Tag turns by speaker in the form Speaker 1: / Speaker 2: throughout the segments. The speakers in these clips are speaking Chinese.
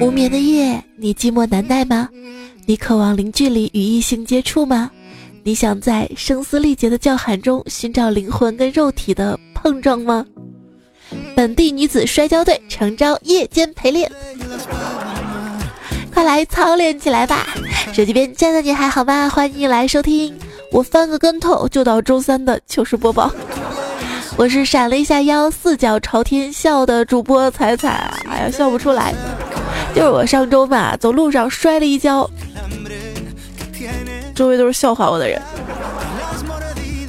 Speaker 1: 无眠的夜，你寂寞难耐吗？你渴望零距离与异性接触吗？你想在声嘶力竭的叫喊中寻找灵魂跟肉体的碰撞吗？本地女子摔跤队诚招夜间陪练，快来操练起来吧！手机边亲爱的你还好吗？欢迎来收听我翻个跟头就到周三的糗事播报。我是闪了一下腰，四脚朝天笑的主播彩彩。哎呀，笑不出来，就是我上周吧，走路上摔了一跤，周围都是笑话我的人。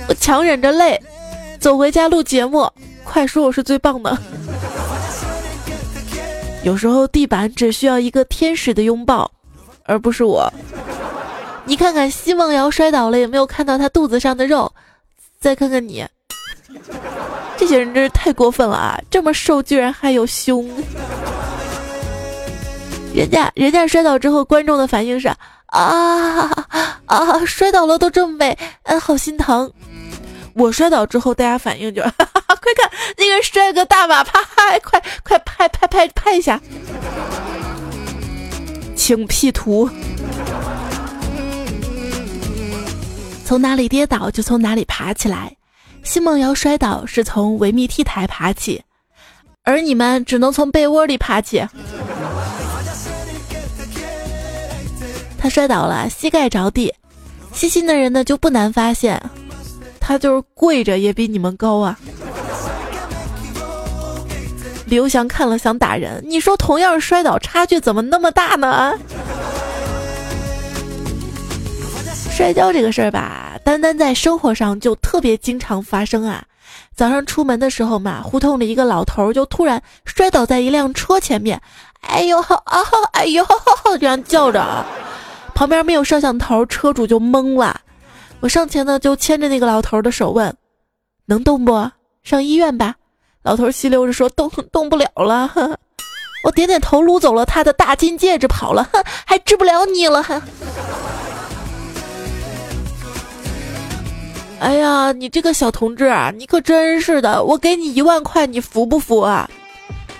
Speaker 1: 我强忍着泪走回家录节目，快说我是最棒的。有时候地板只需要一个天使的拥抱，而不是我。你看看奚梦瑶摔倒了，有没有看到她肚子上的肉？再看看你。这些人真是太过分了啊！这么瘦居然还有胸。人家人家摔倒之后，观众的反应是啊啊，摔倒了都这么美，嗯，好心疼。我摔倒之后，大家反应就，快看那个帅哥大马趴，快快拍拍拍拍一下，请 P 图。从哪里跌倒就从哪里爬起来。奚梦瑶摔倒是从维密 T 台爬起，而你们只能从被窝里爬起。他摔倒了，膝盖着地，细心的人呢就不难发现，他就是跪着也比你们高啊。刘翔看了想打人，你说同样摔倒，差距怎么那么大呢？摔跤这个事儿吧，单单在生活上就特别经常发生啊。早上出门的时候嘛，胡同里一个老头就突然摔倒在一辆车前面，哎呦啊，哎呦，这样叫着，旁边没有摄像头，车主就懵了。我上前呢就牵着那个老头的手问：“能动不？上医院吧。”老头吸溜着说：“动动不了了。”我点点头，撸走了他的大金戒指，跑了，还治不了你了。哎呀，你这个小同志啊，你可真是的！我给你一万块，你服不服啊？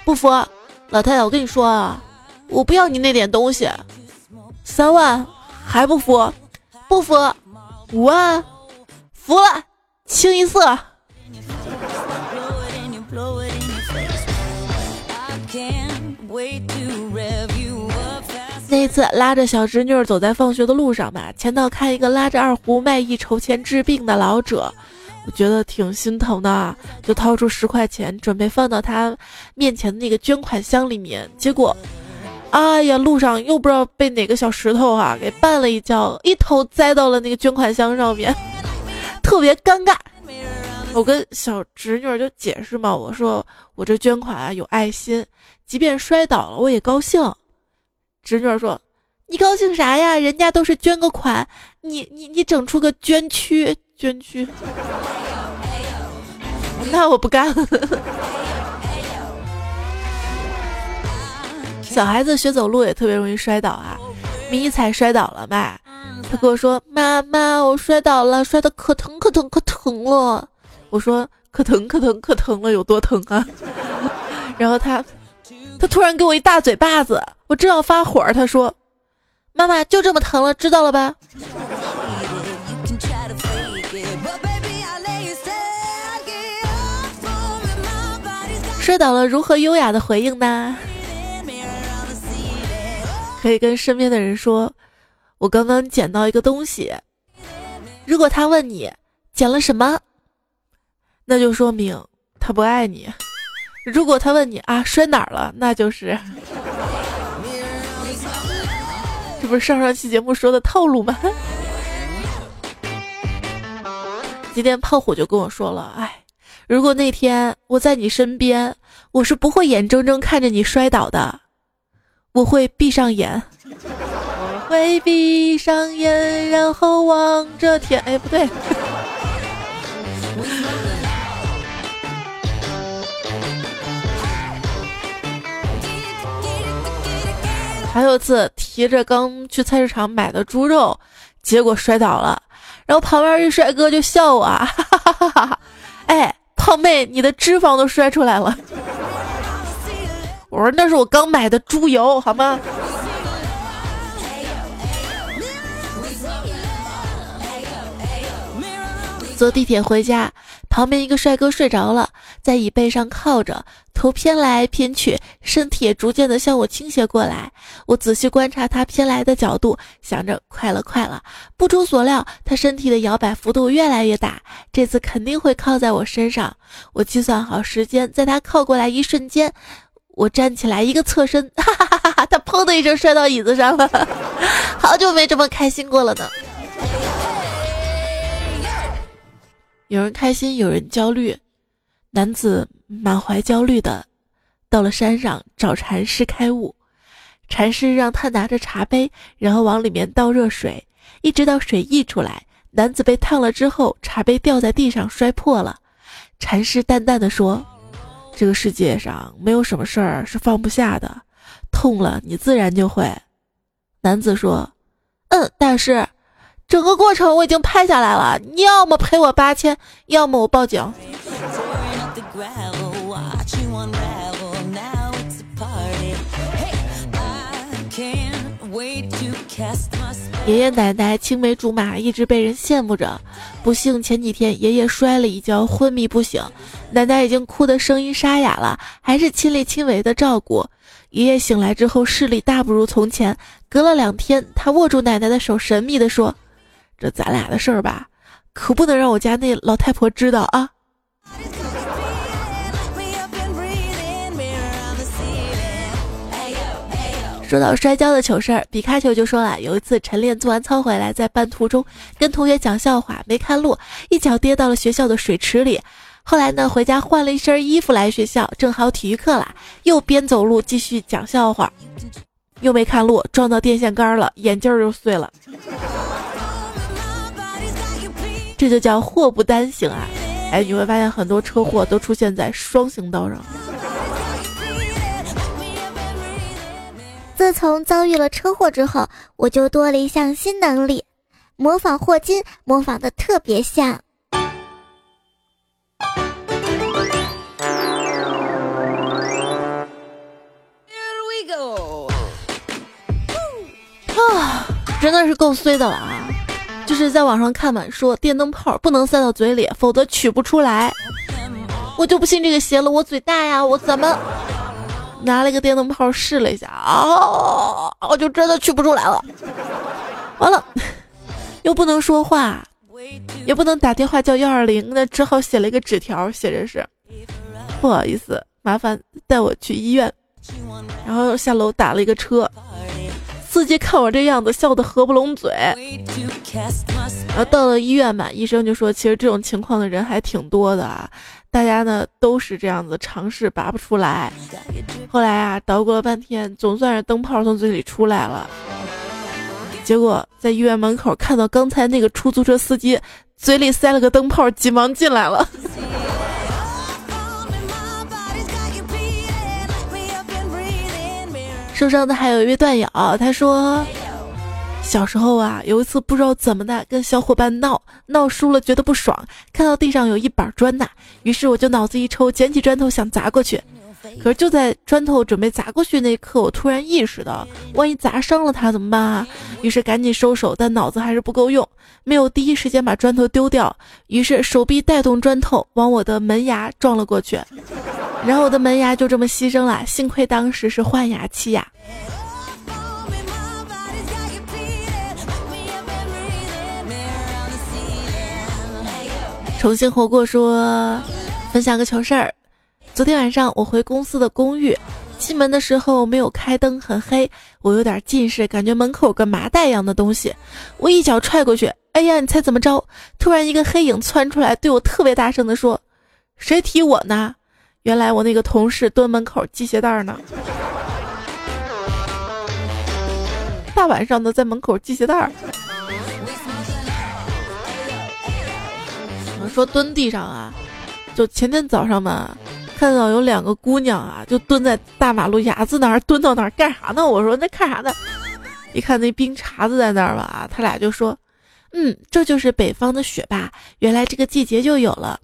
Speaker 1: 不服，老太太，我跟你说啊，我不要你那点东西。三万还不服？不服？五万？服了，清一色。那一次拉着小侄女走在放学的路上吧，前头看一个拉着二胡卖艺筹钱治病的老者，我觉得挺心疼的，就掏出十块钱准备放到他面前的那个捐款箱里面。结果，哎呀，路上又不知道被哪个小石头啊给绊了一跤，一头栽到了那个捐款箱上面，特别尴尬。我跟小侄女就解释嘛，我说我这捐款啊有爱心，即便摔倒了我也高兴。侄女说：“你高兴啥呀？人家都是捐个款，你你你整出个捐躯，捐躯，那我不干了小孩子学走路也特别容易摔倒啊，迷彩摔倒了吧？他跟我说：“妈妈，我摔倒了，摔得可疼可疼可疼了。”我说：“可疼可疼可疼了，有多疼啊？” 然后他。他突然给我一大嘴巴子，我正要发火，他说：“妈妈就这么疼了，知道了吧？” 摔倒了如何优雅的回应呢？可以跟身边的人说：“我刚刚捡到一个东西。”如果他问你捡了什么，那就说明他不爱你。如果他问你啊摔哪儿了，那就是，这不是上上期节目说的套路吗？今天胖虎就跟我说了，哎，如果那天我在你身边，我是不会眼睁睁看着你摔倒的，我会闭上眼，我会闭上眼，然后望着天。哎，不对。还有次提着刚去菜市场买的猪肉，结果摔倒了，然后旁边一帅哥就笑我，哈哈哈哈！哎，胖妹，你的脂肪都摔出来了。我说那是我刚买的猪油，好吗？坐地铁回家，旁边一个帅哥睡着了，在椅背上靠着，头偏来偏去，身体也逐渐的向我倾斜过来。我仔细观察他偏来的角度，想着快了快了。不出所料，他身体的摇摆幅度越来越大，这次肯定会靠在我身上。我计算好时间，在他靠过来一瞬间，我站起来一个侧身，哈哈哈哈！他砰的一声摔到椅子上了，好久没这么开心过了呢。有人开心，有人焦虑。男子满怀焦虑的到了山上找禅师开悟。禅师让他拿着茶杯，然后往里面倒热水，一直到水溢出来。男子被烫了之后，茶杯掉在地上摔破了。禅师淡淡的说：“这个世界上没有什么事儿是放不下的，痛了你自然就会。”男子说：“嗯，大师。”整个过程我已经拍下来了，你要么赔我八千，要么我报警。爷爷奶奶青梅竹马，一直被人羡慕着。不幸前几天爷爷摔了一跤，昏迷不醒，奶奶已经哭得声音沙哑了，还是亲力亲为的照顾。爷爷醒来之后视力大不如从前，隔了两天，他握住奶奶的手，神秘地说。这咱俩的事儿吧，可不能让我家那老太婆知道啊！说到摔跤的糗事儿，比卡丘就说了，有一次晨练做完操回来，在半途中跟同学讲笑话，没看路，一脚跌到了学校的水池里。后来呢，回家换了一身衣服来学校，正好体育课啦，又边走路继续讲笑话，又没看路，撞到电线杆了，眼镜又碎了。这就叫祸不单行啊！哎，你会发现很多车祸都出现在双行道上。
Speaker 2: 自从遭遇了车祸之后，我就多了一项新能力——模仿霍金，模仿的特别像。Here we go！
Speaker 1: 啊，真的是够衰的了啊！就是在网上看嘛，说电灯泡不能塞到嘴里，否则取不出来。我就不信这个邪了，我嘴大呀，我怎么拿了一个电灯泡试了一下啊，我就真的取不出来了。完了，又不能说话，也不能打电话叫幺二零，那只好写了一个纸条，写着是不好意思，麻烦带我去医院。然后下楼打了一个车。司机看我这样子，笑得合不拢嘴。然后到了医院嘛，医生就说，其实这种情况的人还挺多的啊，大家呢都是这样子尝试拔不出来。后来啊，捣鼓了半天，总算是灯泡从嘴里出来了。结果在医院门口看到刚才那个出租车司机嘴里塞了个灯泡，急忙进来了。受伤的还有一位段友，他说，小时候啊，有一次不知道怎么的跟小伙伴闹，闹输了觉得不爽，看到地上有一板砖呐，于是我就脑子一抽，捡起砖头想砸过去，可是就在砖头准备砸过去那一刻，我突然意识到，万一砸伤了他怎么办啊？于是赶紧收手，但脑子还是不够用，没有第一时间把砖头丢掉，于是手臂带动砖头往我的门牙撞了过去。然后我的门牙就这么牺牲了，幸亏当时是换牙期呀。重新活过说，分享个糗事儿。昨天晚上我回公司的公寓，进门的时候没有开灯，很黑，我有点近视，感觉门口有个麻袋一样的东西，我一脚踹过去，哎呀，你猜怎么着？突然一个黑影窜出来，对我特别大声的说：“谁踢我呢？”原来我那个同事蹲门口系鞋带呢，大晚上的在门口系鞋带儿。说蹲地上啊，就前天早上嘛，看到有两个姑娘啊，就蹲在大马路牙子那儿蹲到那儿干啥呢？我说那看啥呢？一看那冰碴子在那儿吧，他俩就说，嗯，这就是北方的雪吧，原来这个季节就有了。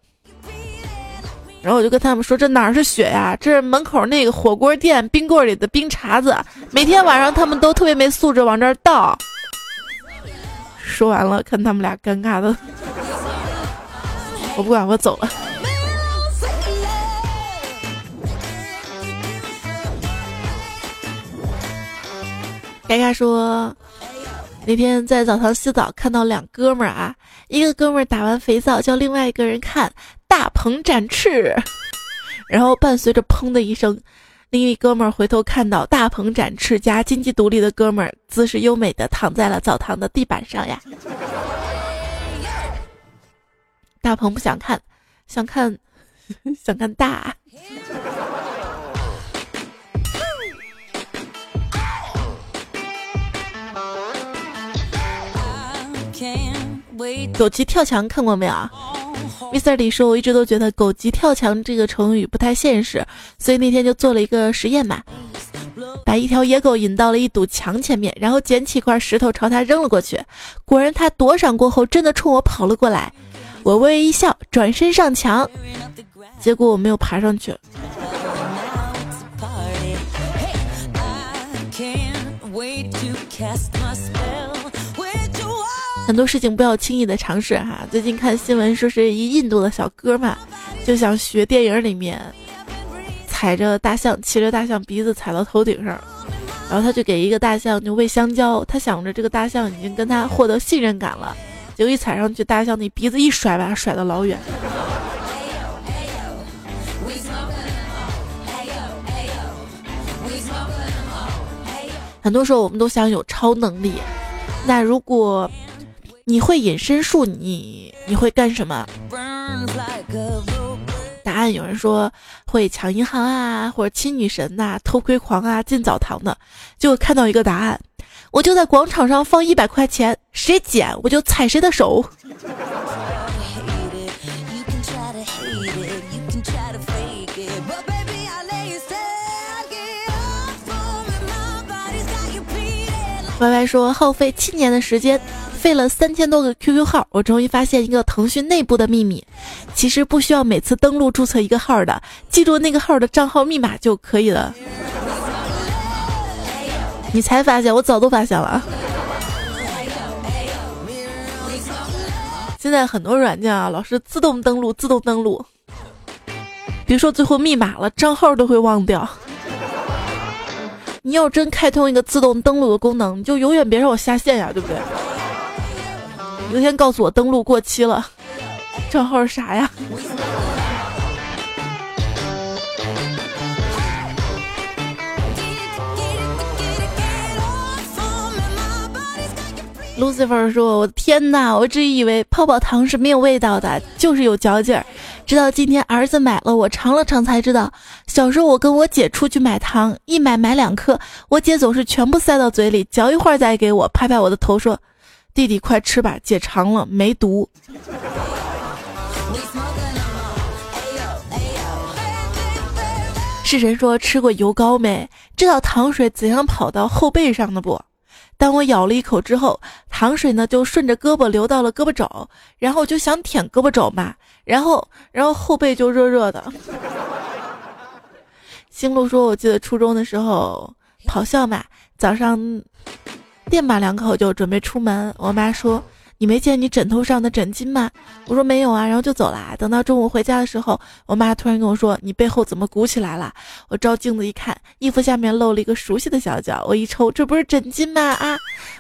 Speaker 1: 然后我就跟他们说：“这哪是雪呀？这是门口那个火锅店冰柜里的冰碴子。每天晚上他们都特别没素质往这儿倒。”说完了，看他们俩尴尬的，我不管，我走了。嘎嘎说，那天在澡堂洗澡，看到两哥们儿啊，一个哥们儿打完肥皂叫另外一个人看大鹏展翅，然后伴随着砰的一声，另一哥们儿回头看到大鹏展翅加经济独立的哥们儿姿势优美的躺在了澡堂的地板上呀。大鹏不想看，想看，想看大。狗急跳墙看过没有？Mr. 李说，我一直都觉得“狗急跳墙”这个成语不太现实，所以那天就做了一个实验嘛，把一条野狗引到了一堵墙前面，然后捡起一块石头朝它扔了过去。果然，它躲闪过后，真的冲我跑了过来。我微微一笑，转身上墙，结果我没有爬上去。很多事情不要轻易的尝试哈。最近看新闻说是一印度的小哥嘛，就想学电影里面踩着大象，骑着大象鼻子踩到头顶上，然后他就给一个大象就喂香蕉，他想着这个大象已经跟他获得信任感了，结果一踩上去，大象那鼻子一甩，把他甩到老远。很多时候我们都想有超能力，那如果。你会隐身术？你你会干什么？答案有人说会抢银行啊，或者亲女神呐，偷窥狂啊，进澡堂的。就看到一个答案，我就在广场上放一百块钱，谁捡我就踩谁的手。歪歪说耗费七年的时间。费了三千多个 QQ 号，我终于发现一个腾讯内部的秘密，其实不需要每次登录注册一个号的，记住那个号的账号密码就可以了。你才发现，我早都发现了。现在很多软件啊，老是自动登录，自动登录，别说最后密码了，账号都会忘掉。你要真开通一个自动登录的功能，你就永远别让我下线呀，对不对？昨天告诉我登录过期了，账号是啥呀？Lucifer 说：“我的天哪，我一直以为泡泡糖是没有味道的，就是有嚼劲儿。直到今天儿子买了，我尝了尝才知道，小时候我跟我姐出去买糖，一买买两颗，我姐总是全部塞到嘴里，嚼一会儿再给我，拍拍我的头说。”弟弟，快吃吧，姐尝了没毒。是谁说吃过油糕没？知道糖水怎样跑到后背上的不？当我咬了一口之后，糖水呢就顺着胳膊流到了胳膊肘，然后就想舔胳膊肘嘛，然后然后后背就热热的。星露说，我记得初中的时候跑校嘛，早上。垫吧两口就准备出门，我妈说：“你没见你枕头上的枕巾吗？”我说：“没有啊。”然后就走了。等到中午回家的时候，我妈突然跟我说：“你背后怎么鼓起来了？”我照镜子一看，衣服下面露了一个熟悉的小脚。我一抽，这不是枕巾吗？啊！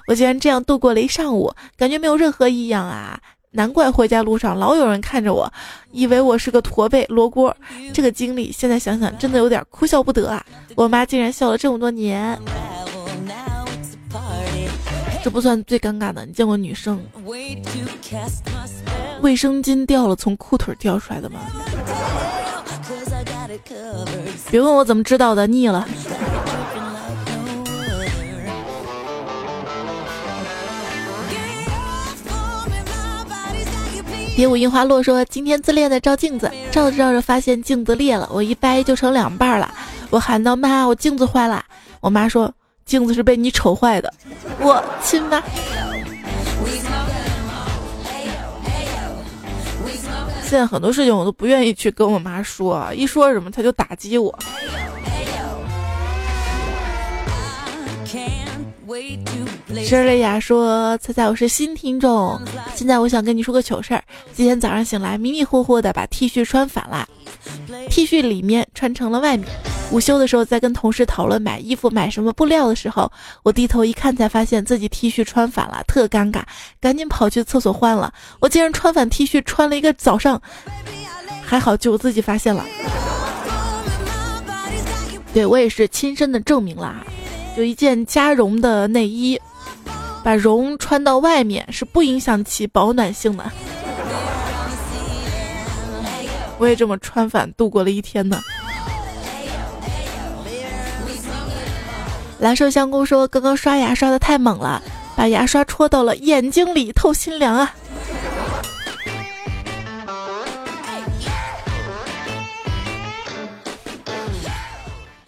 Speaker 1: 我竟然这样度过了一上午，感觉没有任何异样啊！难怪回家路上老有人看着我，以为我是个驼背罗锅。这个经历现在想想真的有点哭笑不得啊！我妈竟然笑了这么多年。这不算最尴尬的，你见过女生卫生巾掉了从裤腿掉出来的吗？别问我怎么知道的，腻了。蝶舞樱花落说：“今天自恋的照镜子，照着照着发现镜子裂了，我一掰就成两半了。我喊道：妈，我镜子坏了。我妈说。”镜子是被你丑坏的，我亲妈。现在很多事情我都不愿意去跟我妈说，一说什么她就打击我。申雷雅说：“猜猜我是新听众，现在我想跟你说个糗事儿。今天早上醒来，迷迷糊糊的把 T 恤穿反了，T 恤里面穿成了外面。午休的时候，在跟同事讨论买衣服买什么布料的时候，我低头一看，才发现自己 T 恤穿反了，特尴尬，赶紧跑去厕所换了。我竟然穿反 T 恤穿了一个早上，还好就我自己发现了。对我也是亲身的证明了啊。”有一件加绒的内衣，把绒穿到外面是不影响其保暖性的。我也这么穿反度过了一天呢。蓝瘦香菇说：“刚刚刷牙刷的太猛了，把牙刷戳到了眼睛里，透心凉啊。”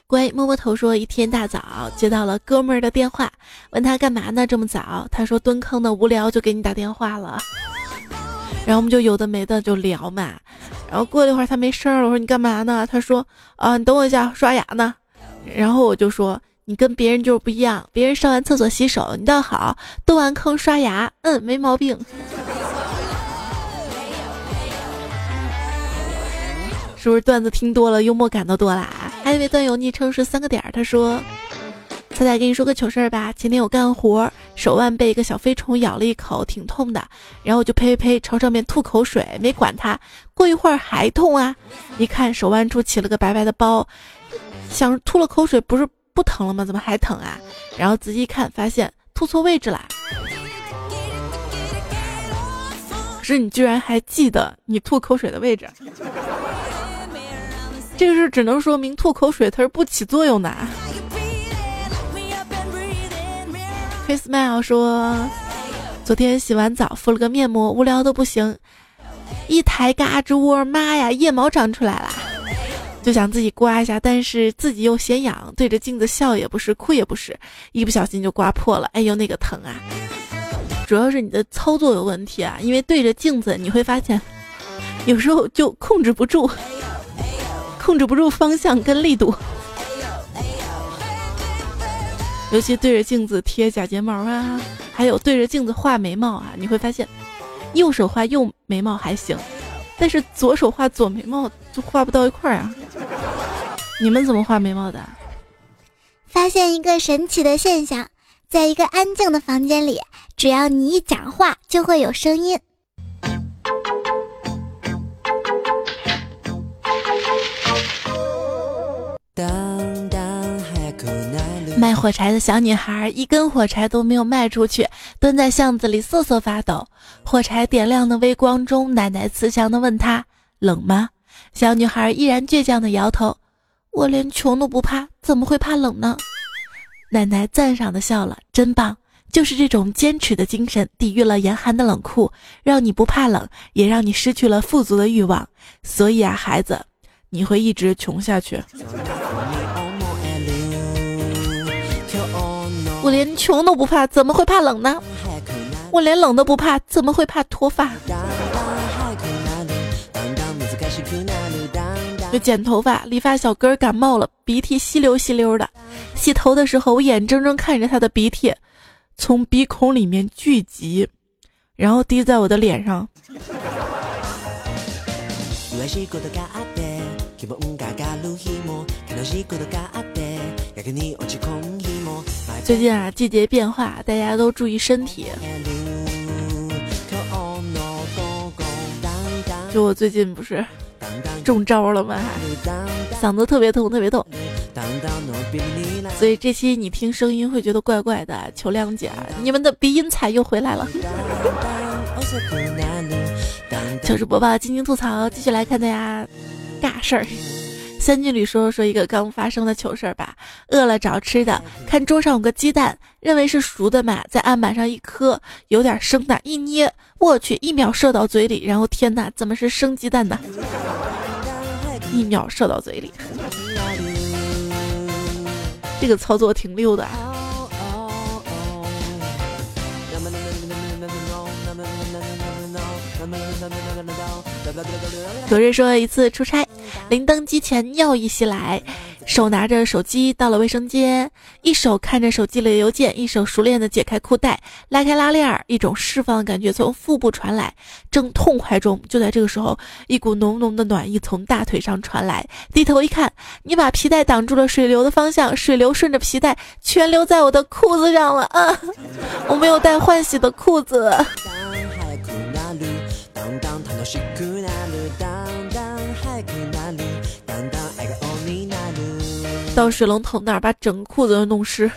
Speaker 1: 乖，摸摸头说，一天大早接到了哥们儿的电话，问他干嘛呢？这么早？他说蹲坑呢无聊，就给你打电话了。然后我们就有的没的就聊嘛。然后过了一会儿他没声了，我说你干嘛呢？他说啊，你等我一下，刷牙呢。然后我就说你跟别人就是不一样，别人上完厕所洗手，你倒好，蹲完坑刷牙，嗯，没毛病。是不是段子听多了，幽默感都多啦？还有一位段友昵称是三个点儿，他说：“彩彩，跟你说个糗事儿吧。前天我干活，手腕被一个小飞虫咬了一口，挺痛的。然后我就呸呸呸朝上面吐口水，没管它。过一会儿还痛啊，一看手腕处起了个白白的包，想吐了口水不是不疼了吗？怎么还疼啊？然后仔细一看，发现吐错位置啦。可是你居然还记得你吐口水的位置。”这个是只能说明吐口水它是不起作用的。Chris Smile 说，昨天洗完澡敷了个面膜，无聊的不行，一抬嘎吱窝，妈呀，腋毛长出来了，就想自己刮一下，但是自己又嫌痒，对着镜子笑也不是，哭也不是，一不小心就刮破了，哎呦那个疼啊！主要是你的操作有问题啊，因为对着镜子你会发现，有时候就控制不住。控制不住方向跟力度，尤其对着镜子贴假睫毛啊，还有对着镜子画眉毛啊，你会发现，右手画右眉毛还行，但是左手画左眉毛就画不到一块儿啊。你们怎么画眉毛的？
Speaker 2: 发现一个神奇的现象，在一个安静的房间里，只要你一讲话，就会有声音。
Speaker 1: 卖火柴的小女孩一根火柴都没有卖出去，蹲在巷子里瑟瑟发抖。火柴点亮的微光中，奶奶慈祥地问她：“冷吗？”小女孩依然倔强地摇头：“我连穷都不怕，怎么会怕冷呢？”奶奶赞赏地笑了：“真棒，就是这种坚持的精神，抵御了严寒的冷酷，让你不怕冷，也让你失去了富足的欲望。所以啊，孩子，你会一直穷下去。”我连穷都不怕，怎么会怕冷呢？我连冷都不怕，怎么会怕脱发？就剪头发，理发小哥感冒了，鼻涕稀溜稀溜的。洗头的时候，我眼睁睁看着他的鼻涕从鼻孔里面聚集，然后滴在我的脸上。最近啊，季节变化，大家都注意身体。就我最近不是中招了吗？嗓子特别痛，特别痛。所以这期你听声音会觉得怪怪的，求谅解。你们的鼻音彩又回来了。糗事播报，静静吐槽，继续来看大家尬事儿。三句里说说一个刚发生的糗事儿吧。饿了找吃的，看桌上有个鸡蛋，认为是熟的嘛，在案板上一磕，有点生的，一捏，我去，一秒射到嘴里，然后天哪，怎么是生鸡蛋呢？一秒射到嘴里，这个操作挺溜的。有人说一次出差，临登机前尿意袭来。手拿着手机到了卫生间，一手看着手机里的邮件，一手熟练的解开裤带，拉开拉链，一种释放的感觉从腹部传来，正痛快中，就在这个时候，一股浓浓的暖意从大腿上传来，低头一看，你把皮带挡住了水流的方向，水流顺着皮带全流在我的裤子上了啊！我没有带换洗的裤子。到水龙头那儿把整个裤子都弄湿，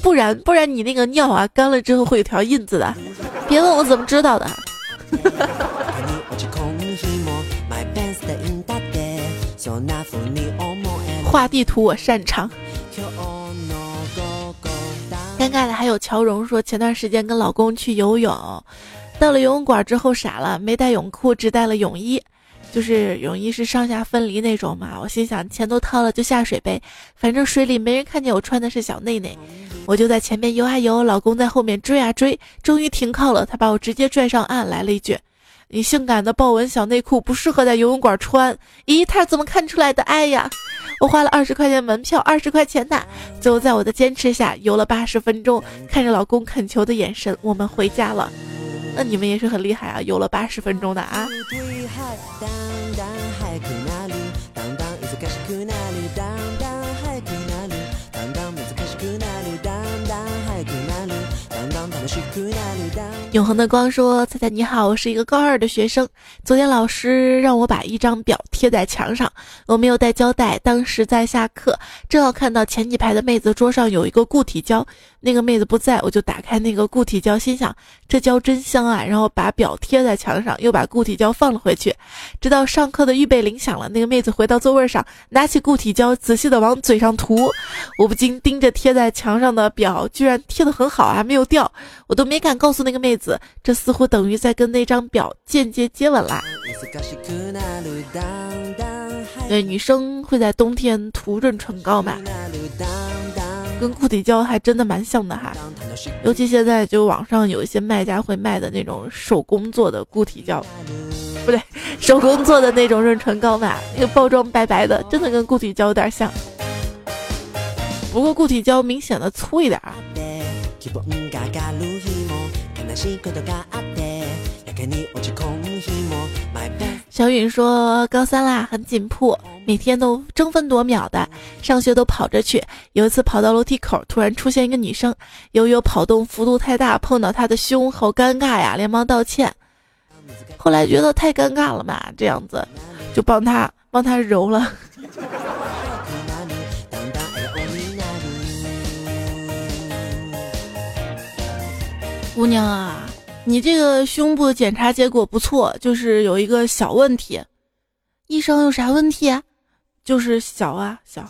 Speaker 1: 不然不然你那个尿啊干了之后会有条印子的，别问我怎么知道的。画地图我擅长。尴尬的还有乔荣说，前段时间跟老公去游泳，到了游泳馆之后傻了，没带泳裤，只带了泳衣。就是泳衣是上下分离那种嘛，我心想钱都掏了就下水呗，反正水里没人看见我穿的是小内内，我就在前面游啊游，老公在后面追啊追，终于停靠了，他把我直接拽上岸，来了一句：“你性感的豹纹小内裤不适合在游泳馆穿。”咦，他是怎么看出来的？哎呀，我花了二十块钱门票，二十块钱呐，最后在我的坚持下游了八十分钟，看着老公恳求的眼神，我们回家了。那你们也是很厉害啊，游了八十分钟的啊。当当永恒的光说：“彩彩你好，我是一个高二的学生。昨天老师让我把一张表贴在墙上，我没有带胶带。当时在下课，正好看到前几排的妹子桌上有一个固体胶，那个妹子不在，我就打开那个固体胶，心想这胶真香啊。然后把表贴在墙上，又把固体胶放了回去。直到上课的预备铃响了，那个妹子回到座位上，拿起固体胶，仔细的往嘴上涂。我不禁盯着贴在墙上的表，居然贴得很好啊，没有掉。我都没敢告诉那个妹子。”子，这似乎等于在跟那张表间接接吻啦。对，女生会在冬天涂润唇膏嘛？跟固体胶还真的蛮像的哈。尤其现在就网上有一些卖家会卖的那种手工做的固体胶，不对，手工做的那种润唇膏嘛，那个包装白白的，真的跟固体胶有点像。不过固体胶明显的粗一点啊。小允说：“高三啦，很紧迫，每天都争分夺秒的，上学都跑着去。有一次跑到楼梯口，突然出现一个女生，由于跑动幅度太大，碰到她的胸，好尴尬呀，连忙道歉。后来觉得太尴尬了嘛，这样子就帮她帮她揉了。”姑娘啊，你这个胸部检查结果不错，就是有一个小问题。医生有啥问题啊？就是小啊小。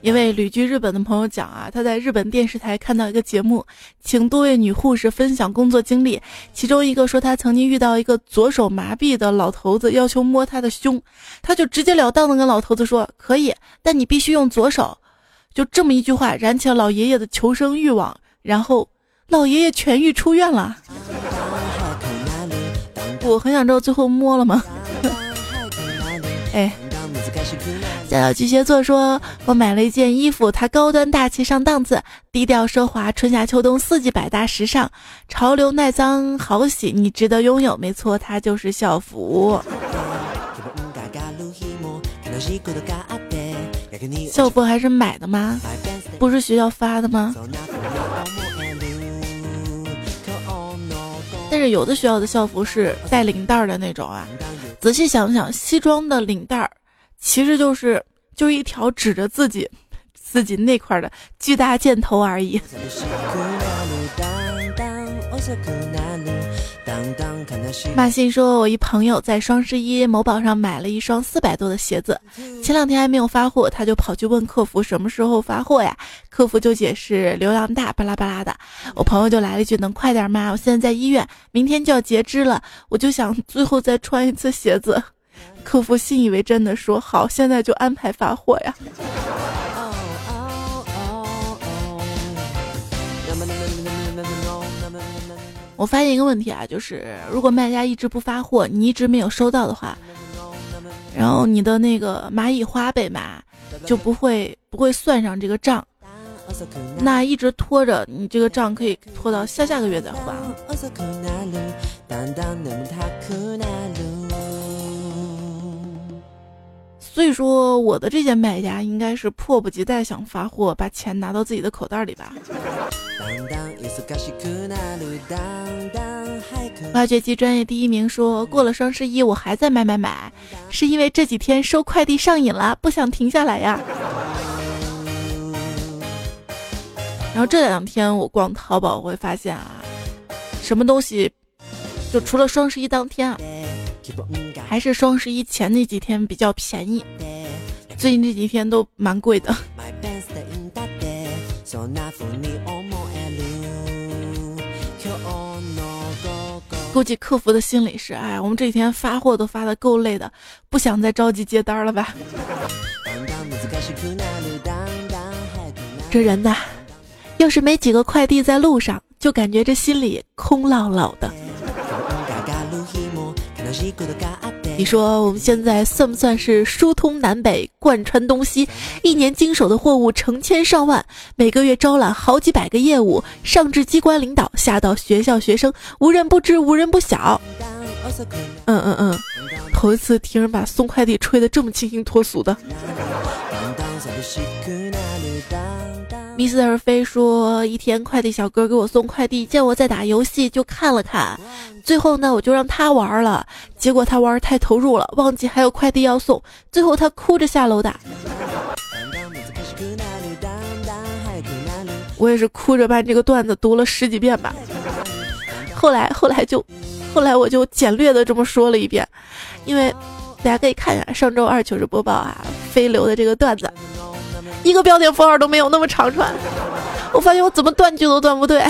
Speaker 1: 一位旅居日本的朋友讲啊，他在日本电视台看到一个节目，请多位女护士分享工作经历。其中一个说，他曾经遇到一个左手麻痹的老头子，要求摸他的胸，他就直截了当的跟老头子说：“可以，但你必须用左手。”就这么一句话，燃起了老爷爷的求生欲望，然后老爷爷痊愈出院了。我很想知道最后摸了吗？哎，讲到巨蟹座，说我买了一件衣服，它高端大气上档次，低调奢华，春夏秋冬四季百搭时尚，潮流耐脏好洗，你值得拥有。没错，它就是校服。校服还是买的吗？不是学校发的吗？但是有的学校的校服是带领带的那种啊。仔细想想，西装的领带儿其实就是就一条指着自己自己那块的巨大箭头而已。马信说：“我一朋友在双十一某宝上买了一双四百多的鞋子，前两天还没有发货，他就跑去问客服什么时候发货呀？客服就解释流量大，巴拉巴拉的。我朋友就来了一句：能快点吗？我现在在医院，明天就要截肢了，我就想最后再穿一次鞋子。客服信以为真的说：好，现在就安排发货呀。”我发现一个问题啊，就是如果卖家一直不发货，你一直没有收到的话，然后你的那个蚂蚁花呗嘛，就不会不会算上这个账。那一直拖着，你这个账可以拖到下下个月再还。所以说，我的这些买家应该是迫不及待想发货，把钱拿到自己的口袋里吧。挖掘机专业第一名说过了双十一，我还在买买买，是因为这几天收快递上瘾了，不想停下来呀。然后这两天我逛淘宝，我会发现啊，什么东西，就除了双十一当天啊，还是双十一前那几天比较便宜，最近这几天都蛮贵的。估计客服的心里是，哎，我们这几天发货都发的够累的，不想再着急接单了吧？这人呐。要是没几个快递在路上，就感觉这心里空落落的。你说我们现在算不算是疏通南北、贯穿东西？一年经手的货物成千上万，每个月招揽好几百个业务，上至机关领导，下到学校学生，无人不知，无人不晓。嗯嗯嗯，头一次听人把送快递吹得这么清新脱俗的。米斯尔菲说：“一天快递小哥给我送快递，见我在打游戏，就看了看。最后呢，我就让他玩了。结果他玩太投入了，忘记还有快递要送。最后他哭着下楼的。我也是哭着把这个段子读了十几遍吧。后来，后来就，后来我就简略的这么说了一遍，因为大家可以看一下上周二糗事播报啊，飞流的这个段子。”一个标点符号都没有，那么长串。我发现我怎么断句都断不对。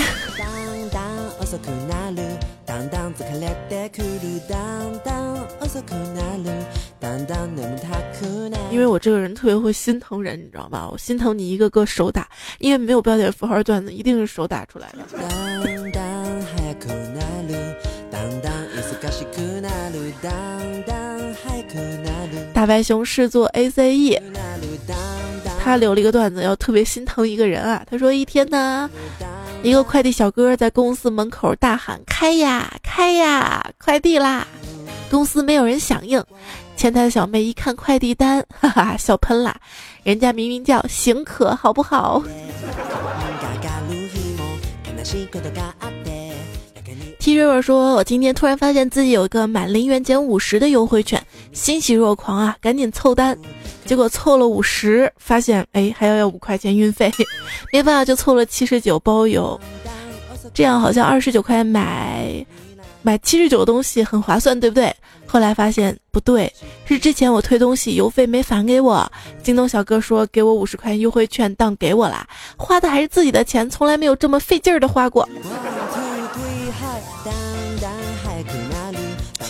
Speaker 1: 因为我这个人特别会心疼人，你知道吧？我心疼你一个个手打，因为没有标点符号段子一定是手打出来的。大白熊是做 A C E。他留了一个段子，要特别心疼一个人啊。他说一天呢，一个快递小哥在公司门口大喊：“开呀，开呀，快递啦！”公司没有人响应。前台的小妹一看快递单，哈哈，笑喷了。人家明明叫行可，好不好 瑞瑞说：“我今天突然发现自己有一个满零元减五十的优惠券，欣喜若狂啊，赶紧凑单。”结果凑了五十，发现哎还要要五块钱运费，没办法就凑了七十九包邮，这样好像二十九块买买七十九的东西很划算，对不对？后来发现不对，是之前我退东西邮费没返给我，京东小哥说给我五十块钱优惠券当给我啦，花的还是自己的钱，从来没有这么费劲儿的花过。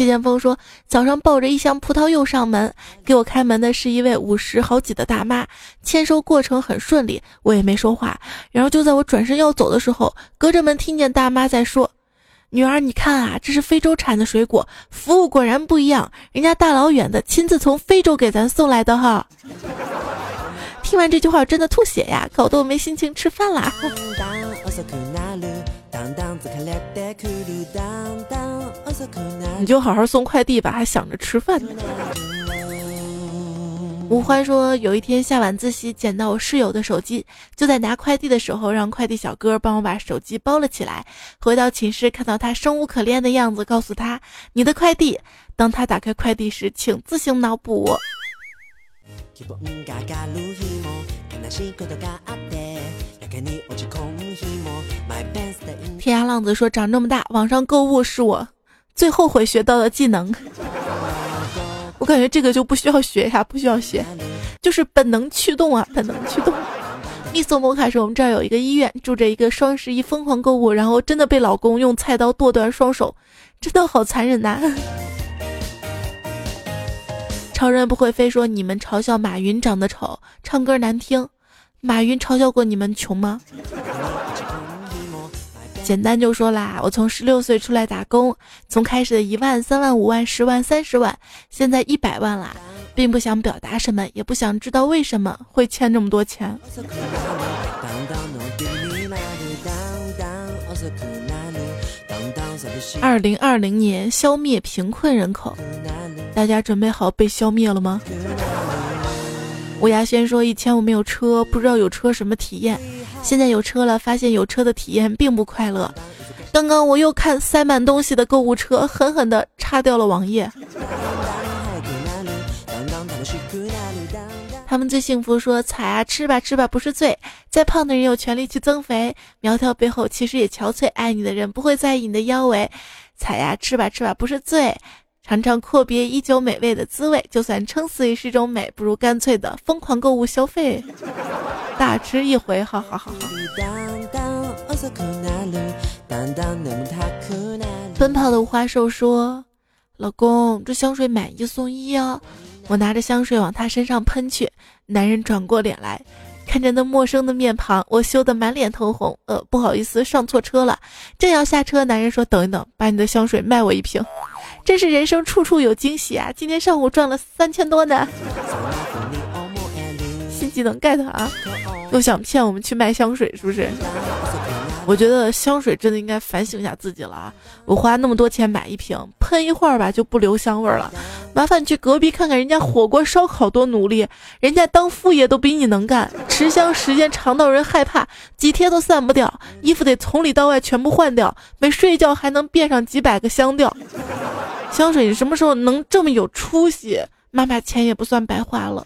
Speaker 1: 谢剑锋说：“早上抱着一箱葡萄柚上门，给我开门的是一位五十好几的大妈，签收过程很顺利，我也没说话。然后就在我转身要走的时候，隔着门听见大妈在说：‘女儿，你看啊，这是非洲产的水果，服务果然不一样，人家大老远的亲自从非洲给咱送来的哈。’听完这句话，真的吐血呀，搞得我没心情吃饭啦。”你就好好送快递吧，还想着吃饭呢。吴欢说，有一天下晚自习捡到我室友的手机，就在拿快递的时候，让快递小哥帮我把手机包了起来。回到寝室，看到他生无可恋的样子，告诉他你的快递。当他打开快递时，请自行脑补。天涯浪子说：“长这么大，网上购物是我最后悔学到的技能。我感觉这个就不需要学呀，不需要学，就是本能驱动啊，本能驱动。”蜜索摩卡说：“我们这儿有一个医院，住着一个双十一疯狂购物，然后真的被老公用菜刀剁断双手，真的好残忍呐！”超人不会飞说：“你们嘲笑马云长得丑，唱歌难听。马云嘲笑过你们穷吗？”简单就说啦，我从十六岁出来打工，从开始的一万、三万、五万、十万、三十万，现在一百万啦，并不想表达什么，也不想知道为什么会欠这么多钱。二零二零年消灭贫困人口，大家准备好被消灭了吗？吴牙轩说：“以前我没有车，不知道有车什么体验。现在有车了，发现有车的体验并不快乐。刚刚我又看塞满东西的购物车，狠狠地叉掉了网页。”他们最幸福，说：“踩啊，吃吧，吃吧，不是罪。再胖的人有权利去增肥，苗条背后其实也憔悴。爱你的人不会在意你的腰围。踩呀，吃吧，吃吧，不是罪。”尝尝阔别依旧美味的滋味，就算撑死也是一种美，不如干脆的疯狂购物消费，大吃一回，好好好好。奔跑的五花兽说：“老公，这香水买一送一哦。”我拿着香水往他身上喷去，男人转过脸来，看着那陌生的面庞，我羞得满脸通红。呃，不好意思，上错车了。正要下车，男人说：“等一等，把你的香水卖我一瓶。”真是人生处处有惊喜啊！今天上午赚了三千多呢，新技能 get 啊！又想骗我们去卖香水是不是？我觉得香水真的应该反省一下自己了啊！我花那么多钱买一瓶，喷一会儿吧就不留香味了。麻烦你去隔壁看看人家火锅烧烤多努力，人家当副业都比你能干，持香时间长到人害怕，几天都散不掉。衣服得从里到外全部换掉，每睡觉还能变上几百个香调。香水，你什么时候能这么有出息？妈妈钱也不算白花了。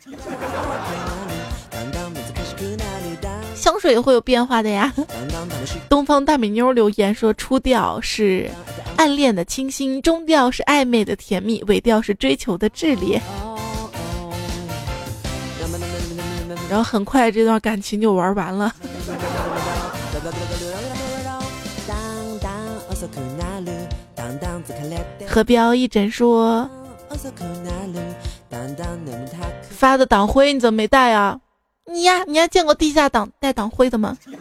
Speaker 1: 水也会有变化的呀。东方大美妞留言说：初调是暗恋的清新，中调是暧昧的甜蜜，尾调是追求的炽烈。然后很快这段感情就玩完了。何彪一诊说：发的党徽你怎么没带啊？你呀，你还见过地下党带党徽的吗？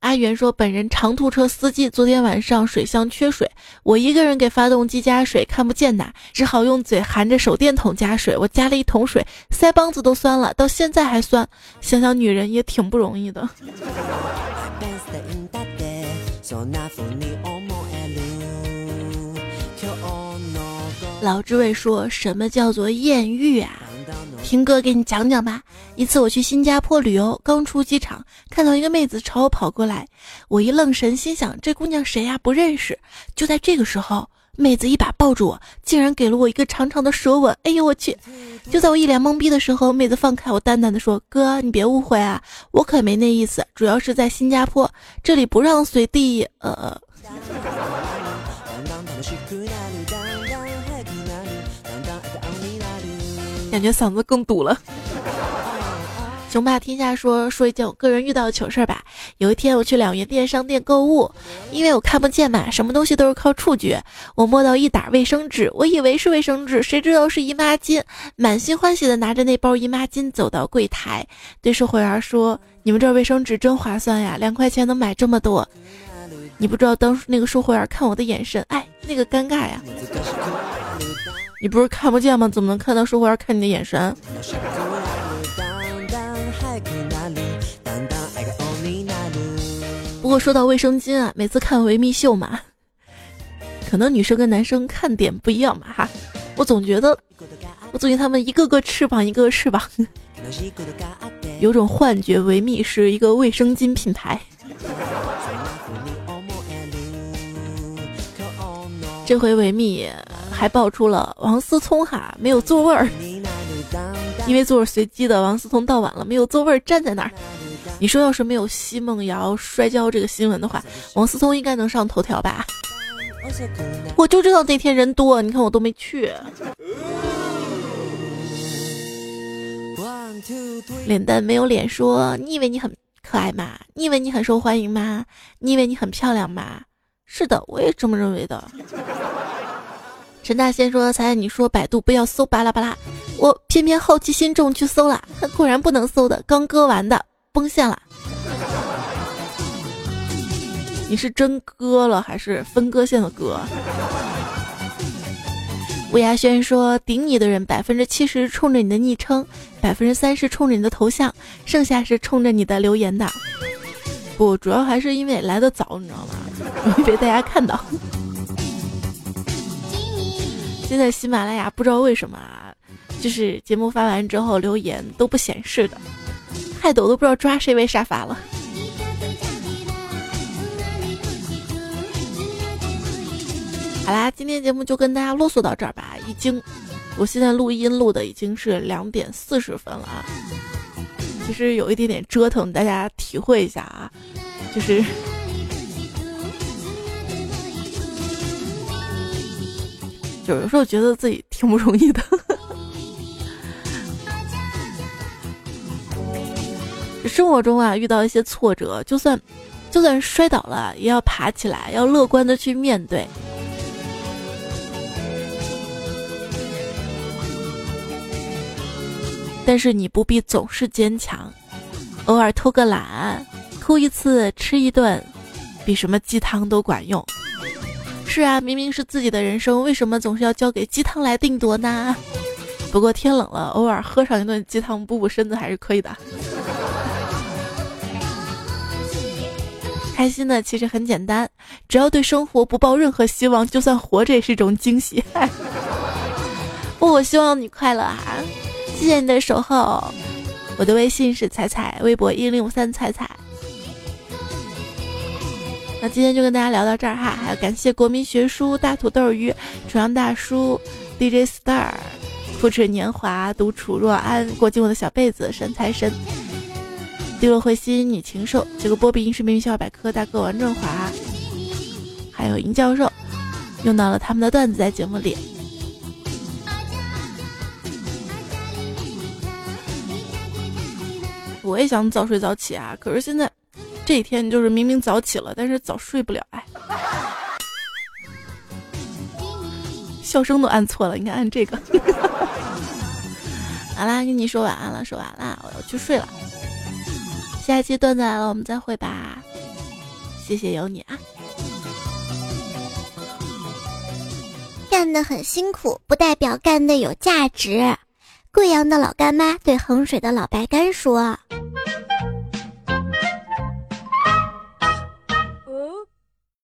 Speaker 1: 阿元说：“本人长途车司机，昨天晚上水箱缺水，我一个人给发动机加水，看不见呐，只好用嘴含着手电筒加水。我加了一桶水，腮帮子都酸了，到现在还酸。想想女人也挺不容易的。”老知味说：“什么叫做艳遇啊？”听哥给你讲讲吧。一次我去新加坡旅游，刚出机场，看到一个妹子朝我跑过来，我一愣神，心想这姑娘谁呀？不认识。就在这个时候，妹子一把抱住我，竟然给了我一个长长的舌吻。哎呦我去！就在我一脸懵逼的时候，妹子放开我，淡淡的说：“哥，你别误会啊，我可没那意思，主要是在新加坡这里不让随地……呃。”感觉嗓子更堵了。雄霸天下说说一件我个人遇到的糗事儿吧。有一天我去两元店商店购物，因为我看不见嘛，什么东西都是靠触觉。我摸到一打卫生纸，我以为是卫生纸，谁知道是姨妈巾，满心欢喜的拿着那包姨妈巾走到柜台，对售货员说：“你们这卫生纸真划算呀，两块钱能买这么多。”你不知道当时那个售货员看我的眼神，哎，那个尴尬呀。你不是看不见吗？怎么能看到售货员看你的眼神？不过说到卫生巾啊，每次看维密秀嘛，可能女生跟男生看点不一样嘛哈。我总觉得，我总觉得他们一个个翅膀，一个个翅膀，有种幻觉，维密是一个卫生巾品牌。这回维密。还爆出了王思聪哈没有座位儿，因为座位随机的，王思聪到晚了没有座位儿，站在那儿。你说要是没有奚梦瑶摔跤这个新闻的话，王思聪应该能上头条吧？我就知道那天人多，你看我都没去。脸蛋没有脸说，你以为你很可爱吗？你以为你很受欢迎吗？你以为你很漂亮吗？是的，我也这么认为的。陈大仙说：“才你说百度不要搜巴拉巴拉，我偏偏好奇心重去搜了，果然不能搜的，刚割完的，崩线了。”你是真割了还是分割线的割？吴亚轩说：“顶你的人百分之七十冲着你的昵称，百分之三十冲着你的头像，剩下是冲着你的留言的。不，主要还是因为来的早，你知道吗？容易被大家看到。现在喜马拉雅不知道为什么啊，就是节目发完之后留言都不显示的，害得我都不知道抓谁为沙发了。”好啦，今天节目就跟大家啰嗦到这儿吧。已经，我现在录音录的已经是两点四十分了啊。其实有一点点折腾，大家体会一下啊。就是有时候觉得自己挺不容易的。生活中啊，遇到一些挫折，就算就算摔倒了，也要爬起来，要乐观的去面对。但是你不必总是坚强，偶尔偷个懒，哭一次吃一顿，比什么鸡汤都管用。是啊，明明是自己的人生，为什么总是要交给鸡汤来定夺呢？不过天冷了，偶尔喝上一顿鸡汤补补身子还是可以的。开心的其实很简单，只要对生活不抱任何希望，就算活着也是一种惊喜。不，我希望你快乐啊！谢谢你的守候，我的微信是彩彩，微博一零五三彩彩。今天就跟大家聊到这儿哈，还要感谢国民学书、大土豆鱼、重阳大叔、DJ Star、复齿年华、独处若安、过进我的小被子、神财神、低落灰心、女禽兽、这个波比英式名笑百科、大哥王振华，还有尹教授，用到了他们的段子在节目里。我也想早睡早起啊，可是现在这一天就是明明早起了，但是早睡不了哎。笑声都按错了，应该按这个。好啦，跟你说晚安了，说完了，我要去睡了。下期段子来了，我们再会吧。谢谢有你啊！
Speaker 2: 干得很辛苦，不代表干得有价值。贵阳的老干妈对衡水的老白干说。